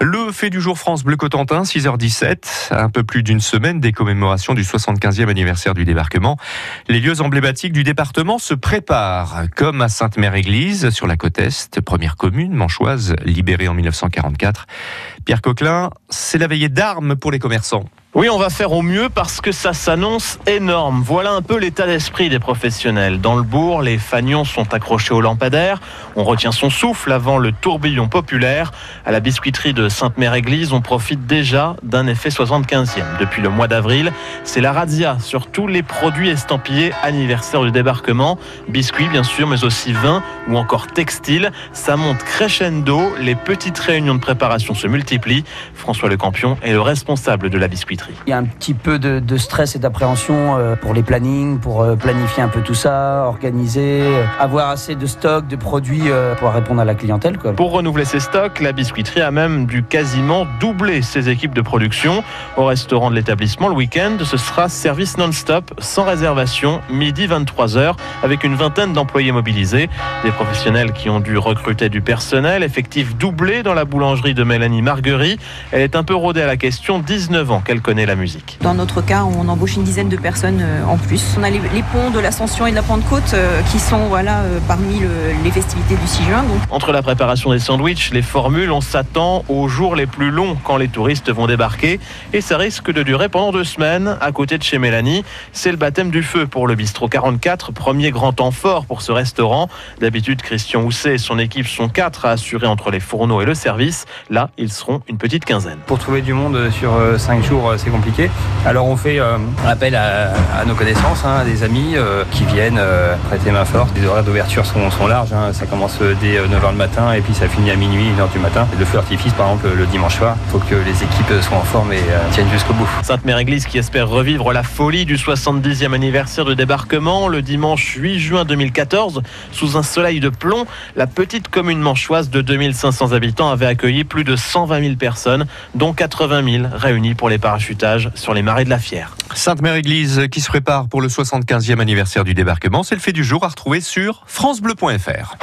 Le fait du jour France Bleu Cotentin, 6h17, un peu plus d'une semaine des commémorations du 75e anniversaire du débarquement. Les lieux emblématiques du département se préparent, comme à Sainte-Mère-Église, sur la côte Est, première commune manchoise, libérée en 1944. Pierre Coquelin, c'est la veillée d'armes pour les commerçants. Oui, on va faire au mieux parce que ça s'annonce énorme. Voilà un peu l'état d'esprit des professionnels. Dans le bourg, les fanions sont accrochés au lampadaire. On retient son souffle avant le tourbillon populaire. À la biscuiterie de Sainte-Mère-Église, on profite déjà d'un effet 75e. Depuis le mois d'avril, c'est la razzia sur tous les produits estampillés anniversaire du débarquement. Biscuits, bien sûr, mais aussi vin ou encore textile. Ça monte crescendo. Les petites réunions de préparation se multiplient. François Le Campion est le responsable de la biscuiterie. Il y a un petit peu de, stress et d'appréhension euh, pour les plannings, pour euh, planifier un peu tout ça, organiser, euh, avoir assez de stocks, de produits pour répondre à la clientèle. Pour renouveler ses stocks, la biscuiterie a même dû quasiment doubler ses équipes de production. Au restaurant de l'établissement, le week-end, ce sera service non-stop, sans réservation, midi 23h, avec une vingtaine d'employés mobilisés. Des professionnels qui ont dû recruter du personnel, effectif doublé dans la boulangerie de Mélanie Marguerite. Elle est un peu rodée à la question, 19 ans qu'elle connaît la musique. Dans notre cas, on embauche une dizaine de personnes euh, en plus. On a les, ponts de l'Ascension et de la Pentecôte euh, qui sont voilà, euh, parmi les festivités du 6 juin. Entre la préparation des sandwichs, les formules, on s'attend aux jours les plus longs quand les touristes vont débarquer et ça risque de durer pendant deux semaines. À côté de chez Mélanie, c'est le baptême du feu pour le bistrot 44, premier grand temps fort pour ce restaurant. D'habitude, Christian Housset et son équipe sont quatre à assurer entre les fourneaux et le service. Là, ils seront une petite quinzaine. Pour trouver du monde sur cinq jours, compliqué. Alors on fait euh, appel à, nos connaissances, hein, des amis euh, qui viennent euh, prêter main forte. Les horaires d'ouverture sont, larges, hein. ça commence dès 9h le matin et puis ça finit à minuit, 1h du matin. Le feu artifice par exemple le dimanche soir, il faut que les équipes soient en forme et tiennent jusqu'au bout. Sainte-Mère-Église qui espère revivre la folie du 70e anniversaire de débarquement le dimanche 8 juin 2014 sous un soleil de plomb. La petite commune manchoise de 2500 habitants avait accueilli plus de 120 000 personnes, dont 80 000 réunies pour les parachutistes sur les marais de la Fière. Sainte-Mère-Église qui se prépare pour le 75e anniversaire du débarquement, c'est le fait du jour à retrouver sur francebleu.fr.